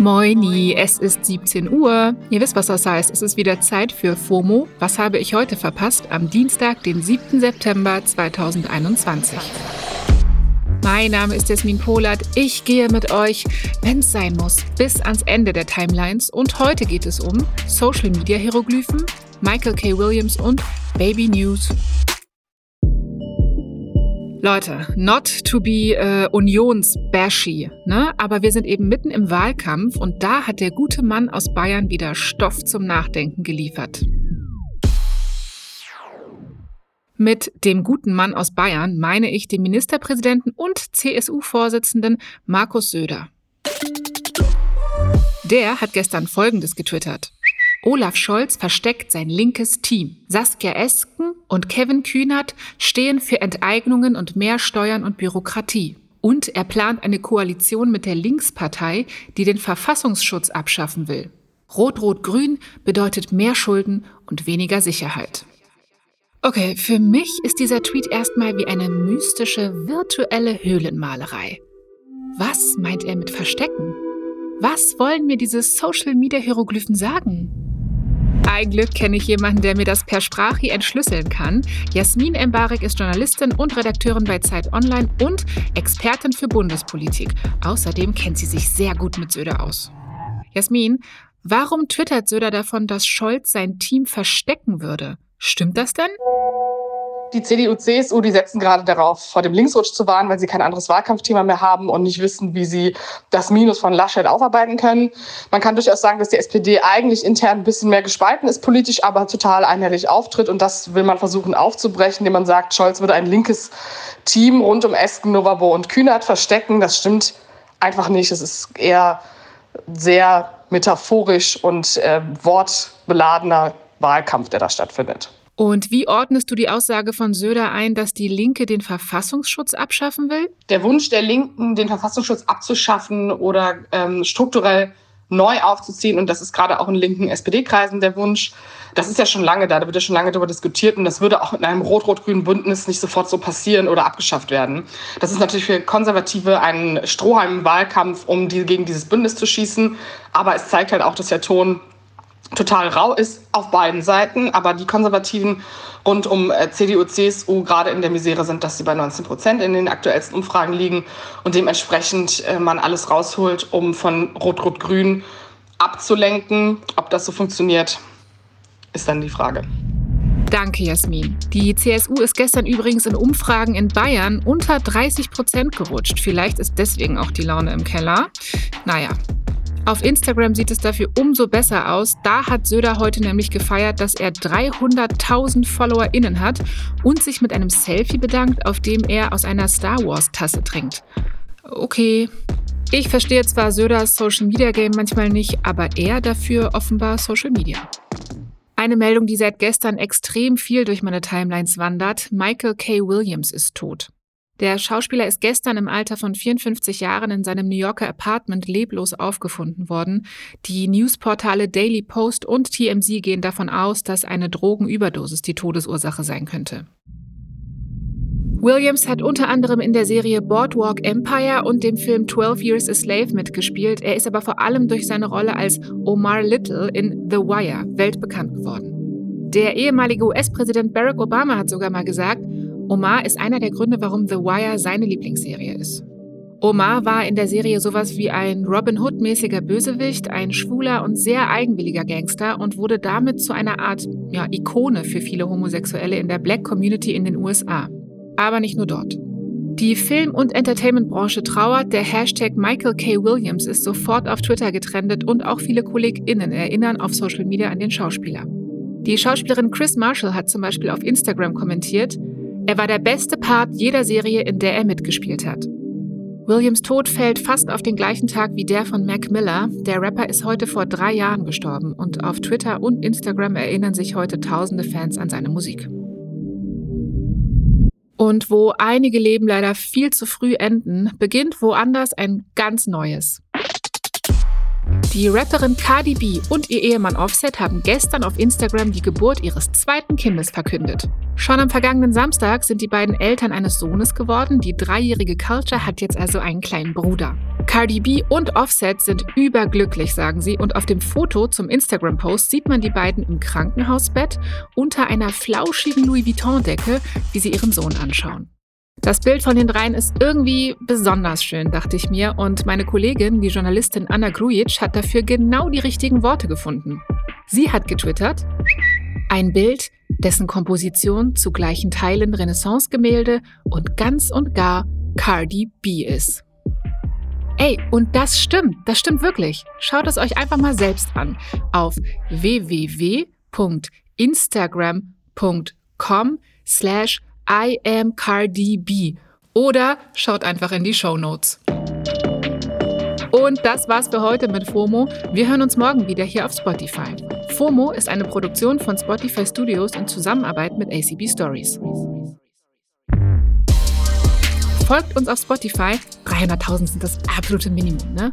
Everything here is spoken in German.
Moini, es ist 17 Uhr. Ihr wisst, was das heißt. Es ist wieder Zeit für FOMO. Was habe ich heute verpasst? Am Dienstag, den 7. September 2021. Mein Name ist Jasmin Polat. Ich gehe mit euch, wenn es sein muss, bis ans Ende der Timelines. Und heute geht es um Social Media Hieroglyphen, Michael K. Williams und Baby News. Leute, not to be äh, unionsbashy, ne? aber wir sind eben mitten im Wahlkampf und da hat der gute Mann aus Bayern wieder Stoff zum Nachdenken geliefert. Mit dem guten Mann aus Bayern meine ich den Ministerpräsidenten und CSU-Vorsitzenden Markus Söder. Der hat gestern Folgendes getwittert. Olaf Scholz versteckt sein linkes Team. Saskia Esken und Kevin Kühnert stehen für Enteignungen und mehr Steuern und Bürokratie. Und er plant eine Koalition mit der Linkspartei, die den Verfassungsschutz abschaffen will. Rot-Rot-Grün bedeutet mehr Schulden und weniger Sicherheit. Okay, für mich ist dieser Tweet erstmal wie eine mystische virtuelle Höhlenmalerei. Was meint er mit Verstecken? Was wollen mir diese Social Media Hieroglyphen sagen? Ein Glück kenne ich jemanden, der mir das per Sprache entschlüsseln kann. Jasmin Embarek ist Journalistin und Redakteurin bei Zeit Online und Expertin für Bundespolitik. Außerdem kennt sie sich sehr gut mit Söder aus. Jasmin, warum twittert Söder davon, dass Scholz sein Team verstecken würde? Stimmt das denn? Die CDU, CSU, die setzen gerade darauf, vor dem Linksrutsch zu warnen, weil sie kein anderes Wahlkampfthema mehr haben und nicht wissen, wie sie das Minus von Laschet aufarbeiten können. Man kann durchaus sagen, dass die SPD eigentlich intern ein bisschen mehr gespalten ist politisch, aber total einheitlich auftritt. Und das will man versuchen aufzubrechen, indem man sagt, Scholz würde ein linkes Team rund um Esken, Novabo und Kühnert verstecken. Das stimmt einfach nicht. Es ist eher sehr metaphorisch und äh, wortbeladener Wahlkampf, der da stattfindet. Und wie ordnest du die Aussage von Söder ein, dass die Linke den Verfassungsschutz abschaffen will? Der Wunsch der Linken, den Verfassungsschutz abzuschaffen oder ähm, strukturell neu aufzuziehen, und das ist gerade auch in linken SPD-Kreisen der Wunsch, das ist ja schon lange da, da wird ja schon lange darüber diskutiert und das würde auch in einem rot-rot-grünen Bündnis nicht sofort so passieren oder abgeschafft werden. Das ist natürlich für Konservative ein Strohhalm im Wahlkampf, um die, gegen dieses Bündnis zu schießen, aber es zeigt halt auch, dass der Ton total rau ist auf beiden Seiten, aber die Konservativen rund um äh, CDU, CSU gerade in der Misere sind, dass sie bei 19 Prozent in den aktuellsten Umfragen liegen und dementsprechend äh, man alles rausholt, um von Rot-Rot-Grün abzulenken. Ob das so funktioniert, ist dann die Frage. Danke, Jasmin. Die CSU ist gestern übrigens in Umfragen in Bayern unter 30 Prozent gerutscht. Vielleicht ist deswegen auch die Laune im Keller. Naja, auf Instagram sieht es dafür umso besser aus. Da hat Söder heute nämlich gefeiert, dass er 300.000 FollowerInnen hat und sich mit einem Selfie bedankt, auf dem er aus einer Star Wars-Tasse trinkt. Okay. Ich verstehe zwar Söders Social Media Game manchmal nicht, aber er dafür offenbar Social Media. Eine Meldung, die seit gestern extrem viel durch meine Timelines wandert. Michael K. Williams ist tot. Der Schauspieler ist gestern im Alter von 54 Jahren in seinem New Yorker Apartment leblos aufgefunden worden. Die Newsportale Daily Post und TMZ gehen davon aus, dass eine Drogenüberdosis die Todesursache sein könnte. Williams hat unter anderem in der Serie Boardwalk Empire und dem Film 12 Years a Slave mitgespielt. Er ist aber vor allem durch seine Rolle als Omar Little in The Wire weltbekannt geworden. Der ehemalige US-Präsident Barack Obama hat sogar mal gesagt, Omar ist einer der Gründe, warum The Wire seine Lieblingsserie ist. Omar war in der Serie sowas wie ein Robin Hood-mäßiger Bösewicht, ein schwuler und sehr eigenwilliger Gangster und wurde damit zu einer Art ja, Ikone für viele Homosexuelle in der Black Community in den USA. Aber nicht nur dort. Die Film- und Entertainment-Branche trauert, der Hashtag Michael K. Williams ist sofort auf Twitter getrendet und auch viele KollegInnen erinnern auf Social Media an den Schauspieler. Die Schauspielerin Chris Marshall hat zum Beispiel auf Instagram kommentiert, er war der beste Part jeder Serie, in der er mitgespielt hat. Williams Tod fällt fast auf den gleichen Tag wie der von Mac Miller. Der Rapper ist heute vor drei Jahren gestorben und auf Twitter und Instagram erinnern sich heute tausende Fans an seine Musik. Und wo einige Leben leider viel zu früh enden, beginnt woanders ein ganz neues. Die Rapperin Cardi B und ihr Ehemann Offset haben gestern auf Instagram die Geburt ihres zweiten Kindes verkündet. Schon am vergangenen Samstag sind die beiden Eltern eines Sohnes geworden. Die dreijährige Culture hat jetzt also einen kleinen Bruder. Cardi B und Offset sind überglücklich, sagen sie, und auf dem Foto zum Instagram-Post sieht man die beiden im Krankenhausbett unter einer flauschigen Louis Vuitton-Decke, wie sie ihren Sohn anschauen. Das Bild von den dreien ist irgendwie besonders schön, dachte ich mir, und meine Kollegin, die Journalistin Anna Grujic, hat dafür genau die richtigen Worte gefunden. Sie hat getwittert, ein Bild, dessen Komposition zu gleichen Teilen Renaissance-Gemälde und ganz und gar Cardi B ist. Ey, und das stimmt, das stimmt wirklich. Schaut es euch einfach mal selbst an auf www.instagram.com slash IamCardiB oder schaut einfach in die Show Notes. Und das war's für heute mit FOMO. Wir hören uns morgen wieder hier auf Spotify. FOMO ist eine Produktion von Spotify Studios in Zusammenarbeit mit ACB Stories. Folgt uns auf Spotify. 300.000 sind das absolute Minimum, ne?